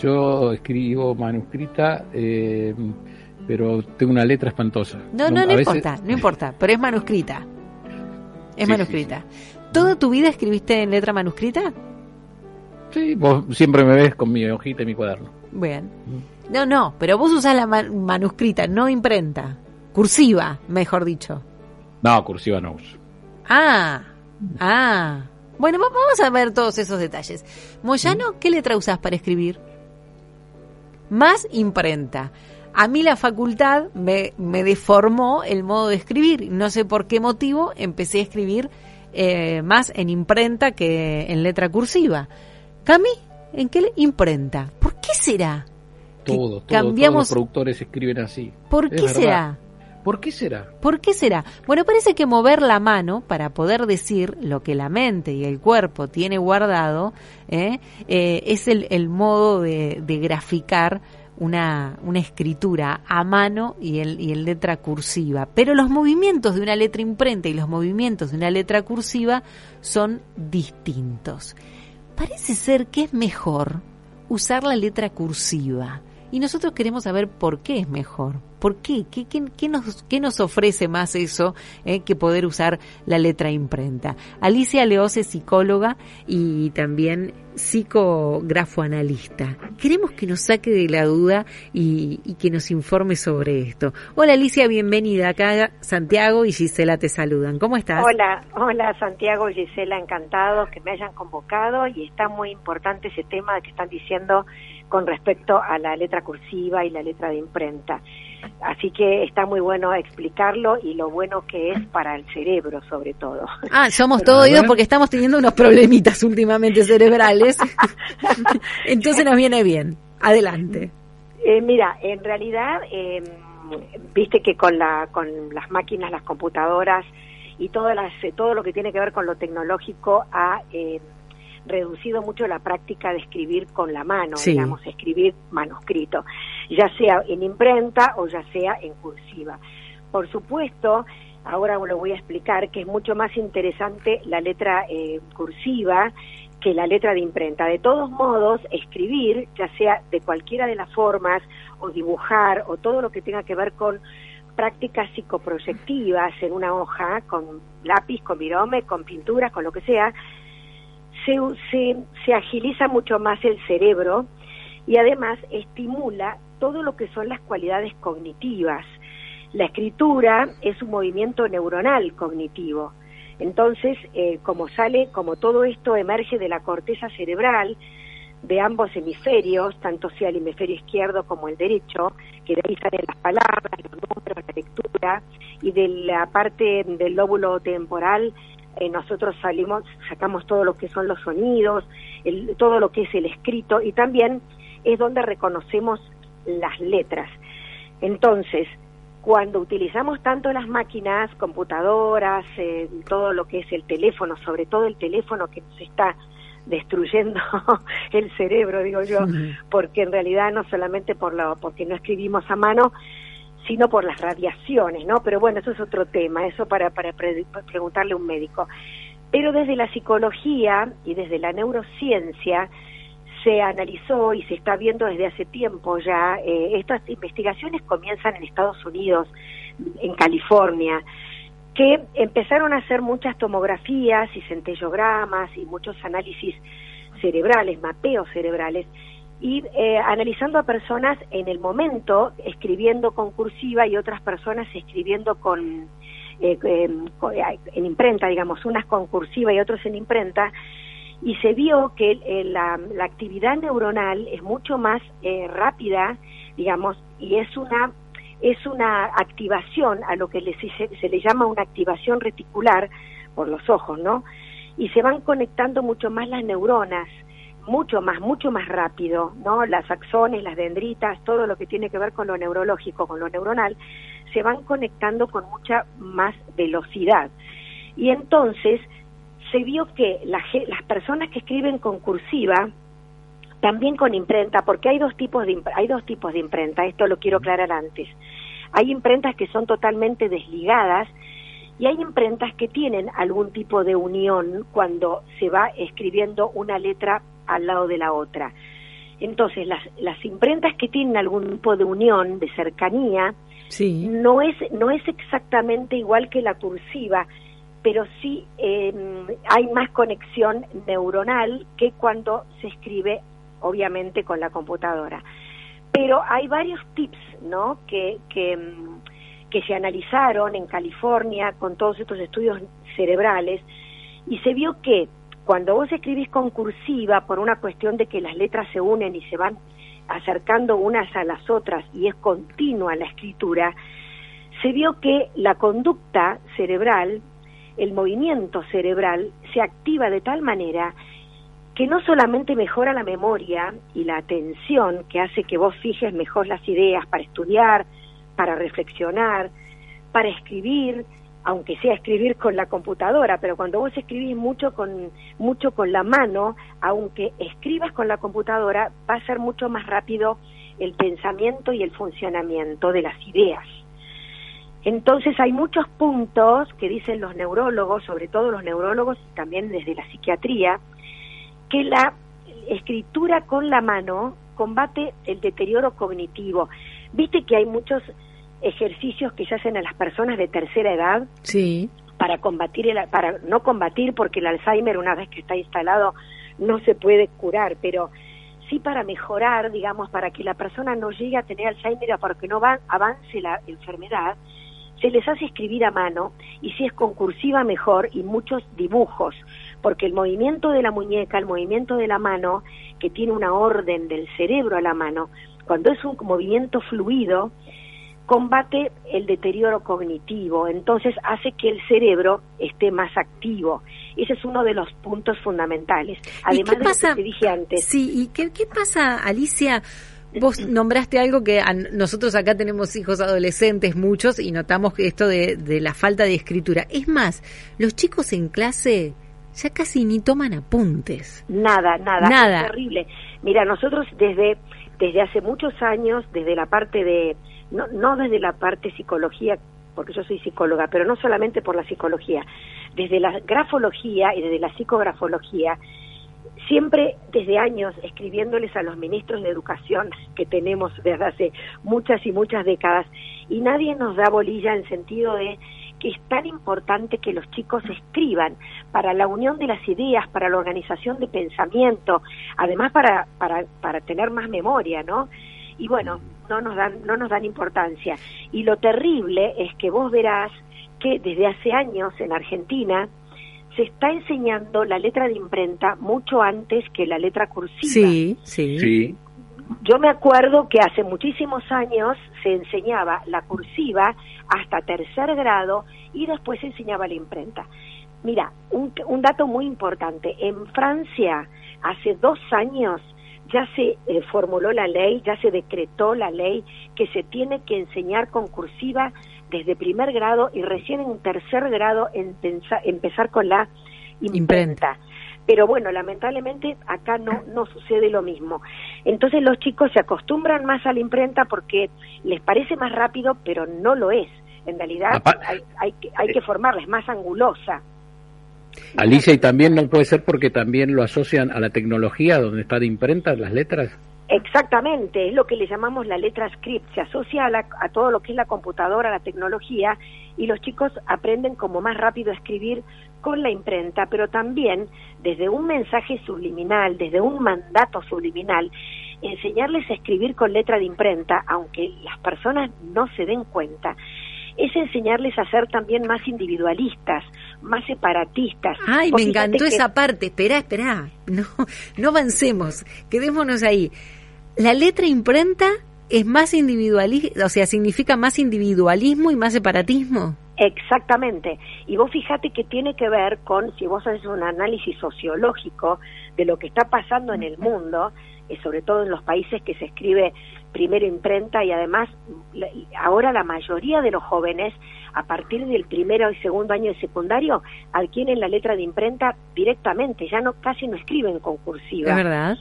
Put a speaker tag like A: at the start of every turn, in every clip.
A: Yo escribo manuscrita, eh, pero tengo una letra espantosa.
B: No, no, no, importa, no importa, pero es manuscrita. Es manuscrita. ¿Toda tu vida escribiste en letra manuscrita?
A: Sí, vos siempre me ves con mi hojita y mi cuaderno.
B: Bien. No, no, pero vos usás la manuscrita, no imprenta. Cursiva, mejor dicho.
A: No, cursiva no uso.
B: Ah, ah. Bueno, vamos a ver todos esos detalles. Moyano, ¿qué letra usás para escribir? Más imprenta. A mí la facultad me, me deformó el modo de escribir. No sé por qué motivo empecé a escribir eh, más en imprenta que en letra cursiva. Cami, ¿en qué imprenta? ¿Por qué será?
A: Todos, cambiamos... todos los productores escriben así.
B: ¿Por qué será?
A: ¿Por qué será?
B: ¿Por qué será? Bueno, parece que mover la mano para poder decir lo que la mente y el cuerpo tiene guardado ¿eh? Eh, es el, modo de, graficar una, escritura a mano y el, y el letra cursiva. Pero los movimientos de una letra imprenta y los movimientos de una letra cursiva son distintos. Parece ser que es mejor usar la letra cursiva y nosotros queremos saber por qué es mejor. ¿Por qué? ¿Qué, qué, nos, qué nos, ofrece más eso eh, que poder usar la letra imprenta? Alicia Leos es psicóloga y también psicografoanalista. Queremos que nos saque de la duda y, y, que nos informe sobre esto. Hola Alicia, bienvenida. Acá Santiago y Gisela te saludan. ¿Cómo estás?
C: Hola, hola Santiago y Gisela, encantados que me hayan convocado y está muy importante ese tema que están diciendo con respecto a la letra cursiva y la letra de imprenta. Así que está muy bueno explicarlo y lo bueno que es para el cerebro, sobre todo.
B: Ah, somos todos oídos porque estamos teniendo unos problemitas últimamente cerebrales. Entonces nos viene bien. Adelante.
C: Eh, mira, en realidad, em, viste que con, la, con las máquinas, las computadoras y todo, las, todo lo que tiene que ver con lo tecnológico ha eh, reducido mucho la práctica de escribir con la mano, digamos, escribir manuscrito, ya sea en imprenta o ya sea en cursiva. Por supuesto, ahora lo voy a explicar que es mucho más interesante la letra eh, cursiva que la letra de imprenta. De todos modos, escribir, ya sea de cualquiera de las formas, o dibujar, o todo lo que tenga que ver con prácticas psicoproyectivas en una hoja, con lápiz, con virome, con pintura, con lo que sea, se, se, agiliza mucho más el cerebro y además estimula todo lo que son las cualidades cognitivas. La escritura es un movimiento neuronal cognitivo. Entonces, eh, como sale, como todo esto emerge de la corteza cerebral, de ambos hemisferios, tanto sea el hemisferio izquierdo como el derecho, que de ahí salen las palabras, los números, la lectura, y de la parte del lóbulo temporal eh, nosotros salimos, sacamos todo lo que son los sonidos, todo lo que es el escrito y también es donde reconocemos las letras. Entonces, cuando utilizamos tanto las máquinas, computadoras, eh, todo lo que es el teléfono, sobre todo el teléfono que nos está destruyendo el cerebro, digo yo, porque en realidad no solamente por lo, porque no escribimos a mano, sino por las radiaciones, ¿no? Pero bueno, eso es otro tema, eso para, para preguntarle a un médico. Pero desde la psicología y desde la neurociencia se analizó y se está viendo desde hace tiempo ya, eh, estas investigaciones comienzan en Estados Unidos, en California, que empezaron a hacer muchas tomografías y centellogramas y muchos análisis cerebrales, mapeos cerebrales, y eh, analizando a personas en el momento, escribiendo con cursiva y otras personas escribiendo con, eh, em, eh, en imprenta, digamos, unas con cursiva y otros en imprenta, y se vio que la, la, actividad neuronal es mucho más rápida, digamos, y es una es una activación a lo que se, se le llama una activación reticular por los ojos, ¿no? Y se van conectando mucho más las neuronas mucho más, mucho más rápido, ¿no? Las axones, las dendritas, todo lo que tiene que ver con lo neurológico, con lo neuronal, se van conectando con mucha más velocidad. Y entonces se vio que las personas que escriben con cursiva, también con imprenta, porque hay dos tipos de hay dos tipos de imprenta, esto lo quiero aclarar antes. Hay imprentas que son totalmente desligadas y hay imprentas que tienen algún tipo de unión cuando se va escribiendo una letra al lado de la otra. Entonces, las, las imprentas que tienen algún tipo de unión, de cercanía,
B: sí.
C: no, es, no es exactamente igual que la cursiva, pero sí eh, hay más conexión neuronal que cuando se escribe, obviamente, con la computadora. Pero hay varios tips, ¿no? Que, que, que se analizaron en California con todos estos estudios cerebrales y se vio que cuando vos escribís con cursiva por una cuestión de que las letras se unen y se van acercando unas a las otras y es continua la escritura, se vio que la conducta cerebral, el movimiento cerebral, se activa de tal manera que no solamente mejora la memoria y la atención, que hace que vos fijes mejor las ideas para estudiar, para reflexionar, para escribir, aunque sea escribir con la computadora, pero cuando vos escribís mucho con mucho con la mano, aunque escribas con la computadora, va a ser mucho más rápido el pensamiento y el funcionamiento de las ideas. Entonces hay muchos puntos que dicen los neurólogos, sobre todo los neurólogos y también desde la psiquiatría, que la escritura con la mano combate el deterioro cognitivo. Viste que hay muchos ejercicios que se hacen a las personas de tercera edad
B: sí.
C: para combatir el, para no combatir porque el Alzheimer una vez que está instalado no se puede curar, pero sí para mejorar, digamos, para que la persona no llegue a tener Alzheimer o para que no va, avance la enfermedad, se les hace escribir a mano y si es concursiva mejor y muchos dibujos, porque el movimiento de la muñeca, el movimiento de la mano, que tiene una orden del cerebro a la mano, cuando es un movimiento fluido, combate el deterioro cognitivo, entonces hace que el cerebro esté más activo. Ese es uno de los puntos fundamentales. Además de
B: pasa?
C: lo que te dije antes.
B: Sí, ¿y qué, qué pasa, Alicia? Vos nombraste algo que a nosotros acá tenemos hijos adolescentes, muchos, y notamos que esto de, de la falta de escritura. Es más, los chicos en clase ya casi ni toman apuntes.
C: Nada, nada.
B: Nada.
C: Es terrible. Mira, nosotros desde, desde hace muchos años, desde la parte de, no, no desde la parte psicología, porque yo soy psicóloga, pero no solamente por la psicología, desde la grafología y desde la psicografología, siempre desde años escribiéndoles a los ministros de educación que tenemos desde hace muchas y muchas décadas y nadie nos da bolilla en sentido de que es tan importante que los chicos escriban para la unión de las ideas, para la organización de pensamiento, además para, para, para tener más memoria, ¿no? Y bueno, no nos dan, no nos dan importancia. Y lo terrible es que vos verás que desde hace años en Argentina se está enseñando la letra de imprenta mucho antes que la letra cursiva.
B: Sí, sí.
A: Sí.
C: Yo me acuerdo que hace muchísimos años se enseñaba la cursiva hasta tercer grado y después se enseñaba la imprenta. Mira, un, un dato muy importante. En Francia, hace dos años, ya se eh, formuló la ley, ya se decretó la ley que se tiene que enseñar con cursiva desde primer grado y recién en tercer grado en pensa- empezar con la imprenta.
B: Imprenta.
C: Pero bueno, lamentablemente acá no, no sucede lo mismo. Entonces los chicos se acostumbran más a la imprenta porque les parece más rápido, pero no lo es. En realidad hay, hay, que, hay que formarla, es más angulosa.
A: Alicia, y también no puede ser porque también lo asocian a la tecnología donde está de imprenta las letras.
C: Exactamente, es lo que le llamamos la letra script, se asocia a, la- a todo lo que es la computadora, la tecnología, y los chicos aprenden como más rápido a escribir con la imprenta, pero también desde un mensaje subliminal, desde un mandato subliminal, enseñarles a escribir con letra de imprenta, aunque las personas no se den cuenta, es enseñarles a ser también más individualistas, más separatistas.
B: Ay,
C: Vos
B: me encantó
C: que-
B: esa parte. Esperá, esperá. No, no avancemos. Quedémonos ahí. La letra imprenta es más individualismo, o sea, significa más individualismo y más separatismo.
C: Exactamente. Y vos fíjate que tiene que ver con, si vos haces un análisis sociológico de lo que está pasando en el mundo, sobre todo en los países que se escribe primero imprenta y además ahora la mayoría de los jóvenes a partir del primero y segundo año de secundario adquieren la letra de imprenta directamente, ya no casi no escriben con cursiva
B: ¿Es verdad?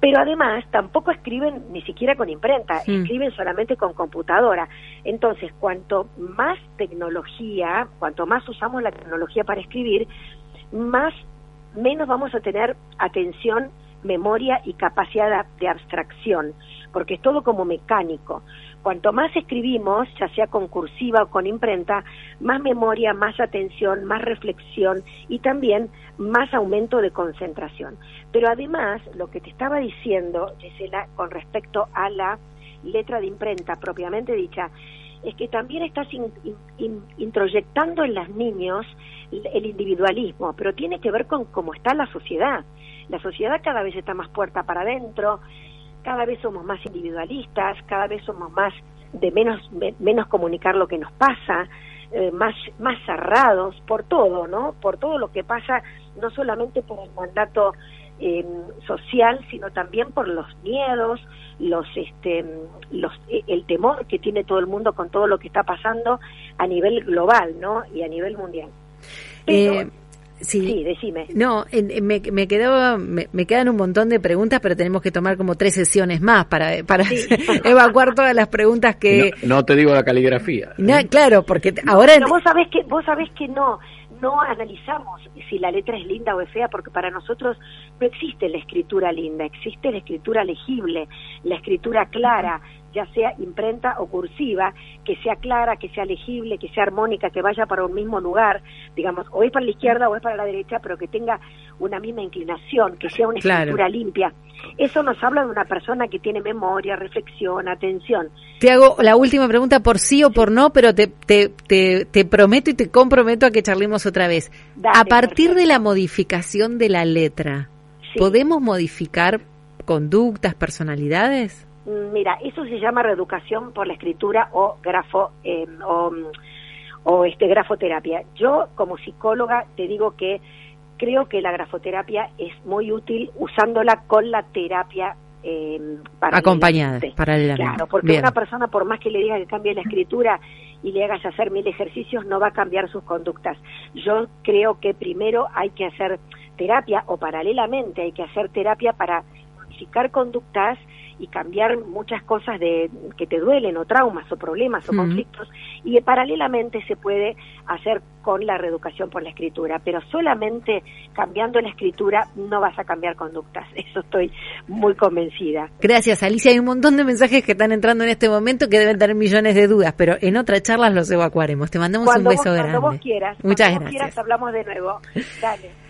C: pero además tampoco escriben ni siquiera con imprenta, escriben solamente con computadora. Entonces, cuanto más tecnología, cuanto más usamos la tecnología para escribir, más menos vamos a tener atención memoria y capacidad de abstracción, porque es todo como mecánico. Cuanto más escribimos, ya sea con cursiva o con imprenta, más memoria, más atención, más reflexión y también más aumento de concentración. Pero además, lo que te estaba diciendo, Gisela, con respecto a la letra de imprenta propiamente dicha, es que también estás introyectando en los niños el individualismo, pero tiene que ver con cómo está la sociedad. La sociedad cada vez está más puerta para adentro, cada vez somos más individualistas, cada vez somos más de menos, menos comunicar lo que nos pasa, eh, más, más cerrados por todo, ¿no? Por todo lo que pasa, no solamente por el mandato eh, social, sino también por los miedos, los, este, los, e, el temor que tiene todo el mundo con todo lo que está pasando a nivel global, ¿no? Y a nivel mundial.
B: eh, Sí. decime. No, me, me, quedó, me, quedan un montón de preguntas, pero tenemos que tomar como tres sesiones más para, para evacuar todas las preguntas que...
A: No, te digo la caligrafía.
B: claro, porque ahora...
C: vos sabés que, vos sabés que no, no analizamos si la letra es linda o es fea, porque para nosotros no existe la escritura linda, existe la escritura legible, la escritura clara, ya sea imprenta o cursiva, que sea clara, que sea legible, que sea armónica, que vaya para un mismo lugar, digamos, o es para la izquierda o es para la derecha, pero que tenga una misma inclinación, que sea una escritura limpia. Eso nos habla de una persona que tiene memoria, reflexión, atención.
B: Te hago la última pregunta por sí o por no, pero te, te, te, prometo y te comprometo a que charlemos otra vez. a partir de la modificación de la letra, ¿podemos modificar conductas, personalidades?
C: Mira, eso se llama reeducación por la escritura o grafo em, o, este grafoterapia. Yo como psicóloga te digo que creo que la grafoterapia es muy útil usándola con la terapia eh,
B: acompañada
C: Claro, porque una persona por más que le diga que cambie la escritura y le hagas hacer mil ejercicios no va a cambiar sus conductas. Yo creo que primero hay que hacer terapia o paralelamente hay que hacer terapia para modificar conductas y cambiar muchas cosas de que te duelen o traumas o problemas o conflictos y paralelamente se puede hacer con la reeducación por la escritura, pero solamente cambiando la escritura no vas a cambiar conductas, eso estoy muy convencida.
B: Gracias Alicia, hay un montón de mensajes que están entrando en este momento que deben tener millones de dudas, pero en otra charla los evacuaremos. Te mandamos un beso grande.
C: Cuando vos quieras,
B: Muchas
C: gracias. Vos quieras hablamos de nuevo. Dale.